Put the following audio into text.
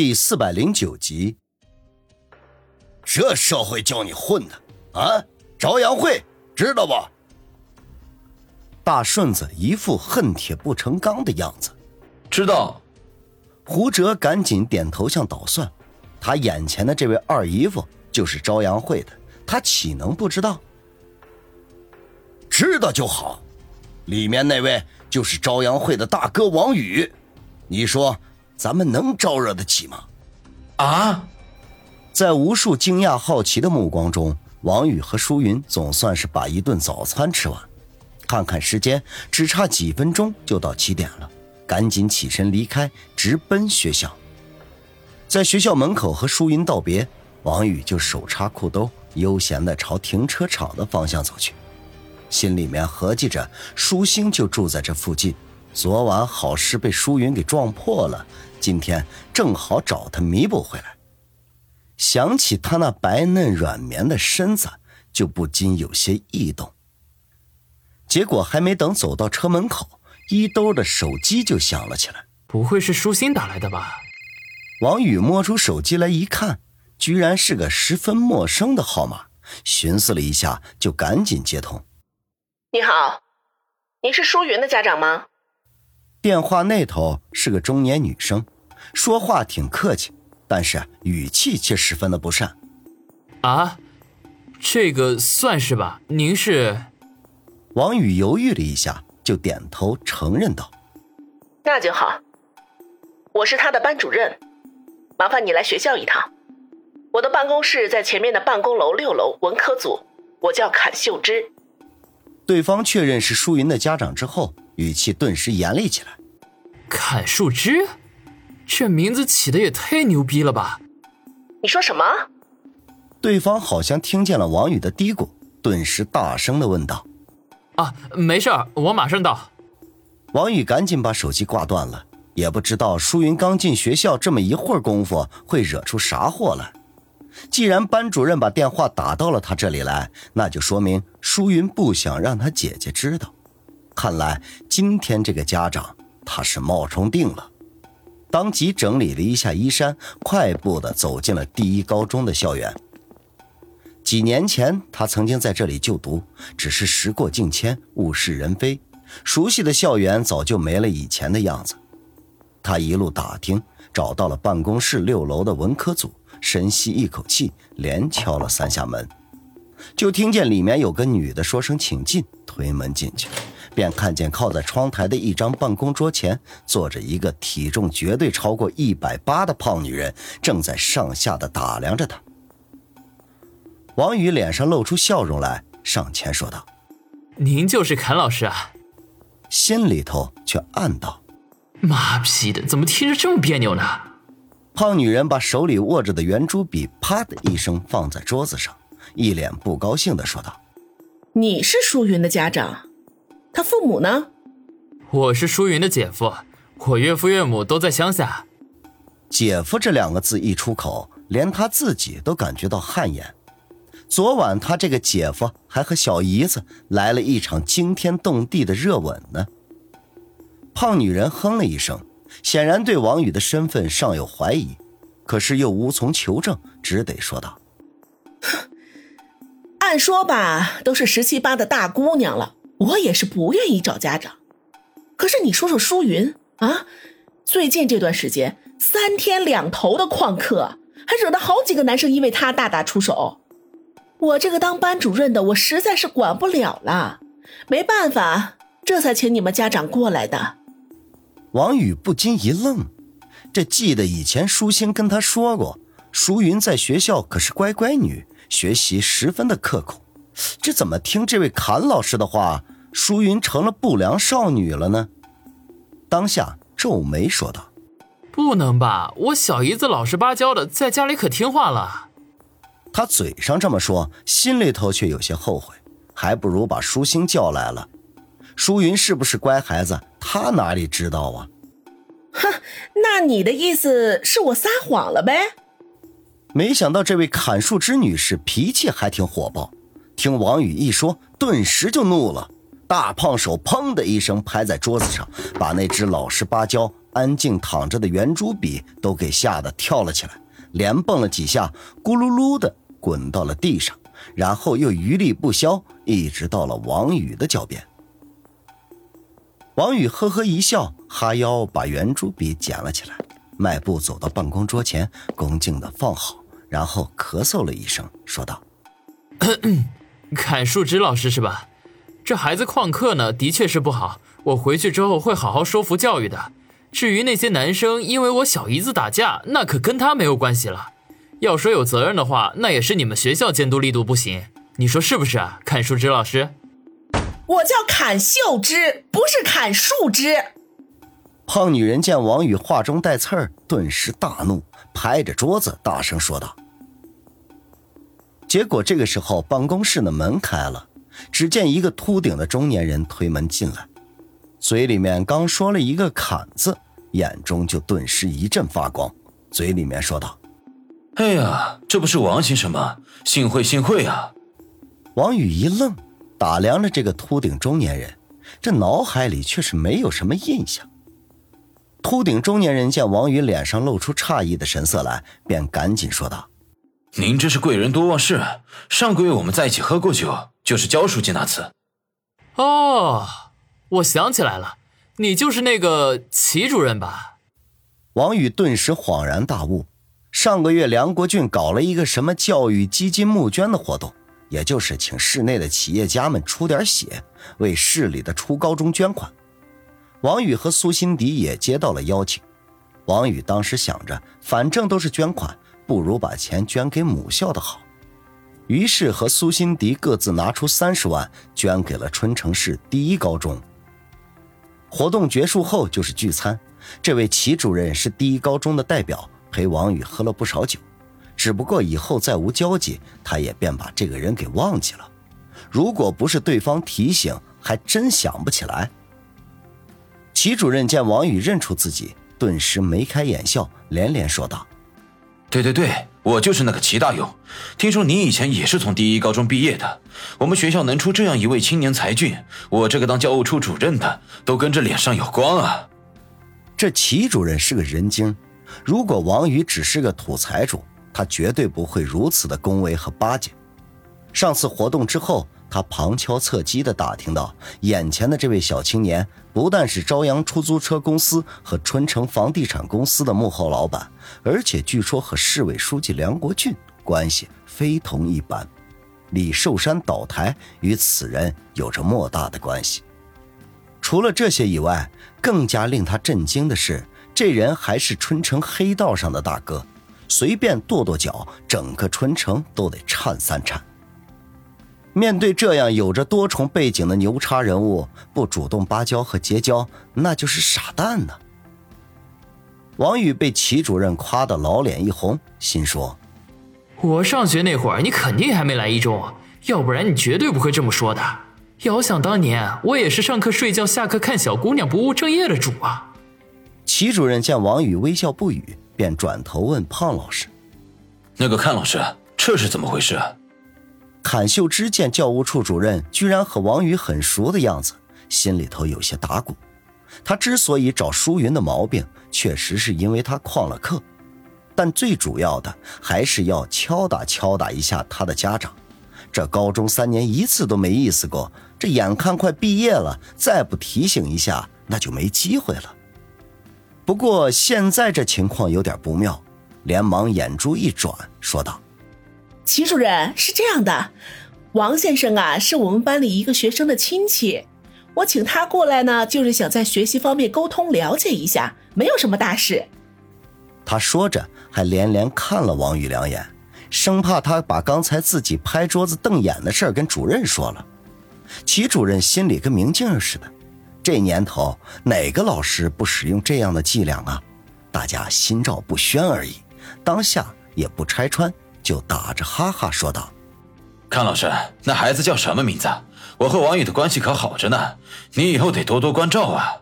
第四百零九集。这社会叫你混的啊！朝阳会知道不？大顺子一副恨铁不成钢的样子。知道。胡哲赶紧点头像捣蒜。他眼前的这位二姨夫就是朝阳会的，他岂能不知道？知道就好。里面那位就是朝阳会的大哥王宇。你说咱们能招惹得起吗？啊！在无数惊讶好奇的目光中，王宇和舒云总算是把一顿早餐吃完。看看时间，只差几分钟就到七点了，赶紧起身离开，直奔学校。在学校门口和舒云道别，王宇就手插裤兜，悠闲地朝停车场的方向走去，心里面合计着：舒心就住在这附近，昨晚好事被舒云给撞破了，今天正好找他弥补回来。想起他那白嫩软绵的身子，就不禁有些异动。结果还没等走到车门口，衣兜的手机就响了起来。不会是舒心打来的吧？王宇摸出手机来一看，居然是个十分陌生的号码。寻思了一下，就赶紧接通。你好，您是舒云的家长吗？电话那头是个中年女生，说话挺客气，但是语气却十分的不善。啊，这个算是吧。您是？王宇犹豫了一下，就点头承认道：“那就好，我是他的班主任。”麻烦你来学校一趟，我的办公室在前面的办公楼六楼文科组，我叫阚秀芝。对方确认是舒云的家长之后，语气顿时严厉起来。砍树枝，这名字起的也太牛逼了吧！你说什么？对方好像听见了王宇的嘀咕，顿时大声的问道：“啊，没事儿，我马上到。”王宇赶紧把手机挂断了。也不知道舒云刚进学校这么一会儿功夫会惹出啥祸来。既然班主任把电话打到了他这里来，那就说明舒云不想让他姐姐知道。看来今天这个家长他是冒充定了。当即整理了一下衣衫，快步的走进了第一高中的校园。几年前他曾经在这里就读，只是时过境迁，物是人非，熟悉的校园早就没了以前的样子。他一路打听，找到了办公室六楼的文科组，深吸一口气，连敲了三下门，就听见里面有个女的说声“请进”，推门进去，便看见靠在窗台的一张办公桌前坐着一个体重绝对超过一百八的胖女人，正在上下的打量着他。王宇脸上露出笑容来，上前说道：“您就是阚老师啊？”心里头却暗道。妈批的，怎么听着这么别扭呢？胖女人把手里握着的圆珠笔啪的一声放在桌子上，一脸不高兴的说道：“你是舒云的家长，他父母呢？”“我是舒云的姐夫，我岳父岳母都在乡下。”“姐夫”这两个字一出口，连他自己都感觉到汗颜。昨晚他这个姐夫还和小姨子来了一场惊天动地的热吻呢。胖女人哼了一声，显然对王宇的身份尚有怀疑，可是又无从求证，只得说道：“按说吧，都是十七八的大姑娘了，我也是不愿意找家长。可是你说说舒云啊，最近这段时间三天两头的旷课，还惹得好几个男生因为他大打出手。我这个当班主任的，我实在是管不了了，没办法，这才请你们家长过来的。”王宇不禁一愣，这记得以前舒心跟他说过，舒云在学校可是乖乖女，学习十分的刻苦。这怎么听这位侃老师的话，舒云成了不良少女了呢？当下皱眉说道：“不能吧，我小姨子老实巴交的，在家里可听话了。”他嘴上这么说，心里头却有些后悔，还不如把舒心叫来了。舒云是不是乖孩子？他哪里知道啊？哼，那你的意思是我撒谎了呗？没想到这位砍树枝女士脾气还挺火爆，听王宇一说，顿时就怒了，大胖手砰的一声拍在桌子上，把那只老实巴交、安静躺着的圆珠笔都给吓得跳了起来，连蹦了几下，咕噜噜的滚到了地上，然后又余力不消，一直到了王宇的脚边。王宇呵呵一笑，哈腰把圆珠笔捡了起来，迈步走到办公桌前，恭敬的放好，然后咳嗽了一声，说道：“砍树枝老师是吧？这孩子旷课呢，的确是不好。我回去之后会好好说服教育的。至于那些男生因为我小姨子打架，那可跟他没有关系了。要说有责任的话，那也是你们学校监督力度不行。你说是不是啊，砍树枝老师？”我叫砍秀枝，不是砍树枝。胖女人见王宇话中带刺儿，顿时大怒，拍着桌子大声说道。结果这个时候，办公室的门开了，只见一个秃顶的中年人推门进来，嘴里面刚说了一个“砍”字，眼中就顿时一阵发光，嘴里面说道：“哎呀，这不是王先生吗？幸会幸会啊！”王宇一愣。打量着这个秃顶中年人，这脑海里却是没有什么印象。秃顶中年人见王宇脸上露出诧异的神色来，便赶紧说道：“您这是贵人多忘事。上个月我们在一起喝过酒，就是焦书记那次。”哦，我想起来了，你就是那个齐主任吧？王宇顿时恍然大悟，上个月梁国俊搞了一个什么教育基金募捐的活动。也就是请市内的企业家们出点血，为市里的初高中捐款。王宇和苏辛迪也接到了邀请。王宇当时想着，反正都是捐款，不如把钱捐给母校的好。于是和苏辛迪各自拿出三十万，捐给了春城市第一高中。活动结束后就是聚餐，这位齐主任是第一高中的代表，陪王宇喝了不少酒。只不过以后再无交集，他也便把这个人给忘记了。如果不是对方提醒，还真想不起来。齐主任见王宇认出自己，顿时眉开眼笑，连连说道：“对对对，我就是那个齐大勇。听说你以前也是从第一高中毕业的。我们学校能出这样一位青年才俊，我这个当教务处主任的都跟着脸上有光啊。”这齐主任是个人精，如果王宇只是个土财主。他绝对不会如此的恭维和巴结。上次活动之后，他旁敲侧击地打听到，眼前的这位小青年不但是朝阳出租车公司和春城房地产公司的幕后老板，而且据说和市委书记梁国俊关系非同一般。李寿山倒台与此人有着莫大的关系。除了这些以外，更加令他震惊的是，这人还是春城黑道上的大哥。随便跺跺脚，整个春城都得颤三颤。面对这样有着多重背景的牛叉人物，不主动芭交和结交，那就是傻蛋呢。王宇被齐主任夸得老脸一红，心说：“我上学那会儿，你肯定还没来一中，要不然你绝对不会这么说的。遥想当年，我也是上课睡觉，下课看小姑娘，不务正业的主啊。”齐主任见王宇微笑不语。便转头问胖老师：“那个看老师，这是怎么回事？”阚秀芝见教务处主任居然和王宇很熟的样子，心里头有些打鼓。他之所以找舒云的毛病，确实是因为他旷了课，但最主要的还是要敲打敲打一下他的家长。这高中三年一次都没意思过，这眼看快毕业了，再不提醒一下，那就没机会了。不过现在这情况有点不妙，连忙眼珠一转，说道：“齐主任是这样的，王先生啊，是我们班里一个学生的亲戚，我请他过来呢，就是想在学习方面沟通了解一下，没有什么大事。”他说着，还连连看了王宇两眼，生怕他把刚才自己拍桌子瞪眼的事儿跟主任说了。齐主任心里跟明镜似的。这年头，哪个老师不使用这样的伎俩啊？大家心照不宣而已，当下也不拆穿，就打着哈哈说道：“康老师，那孩子叫什么名字？我和王宇的关系可好着呢，你以后得多多关照啊。”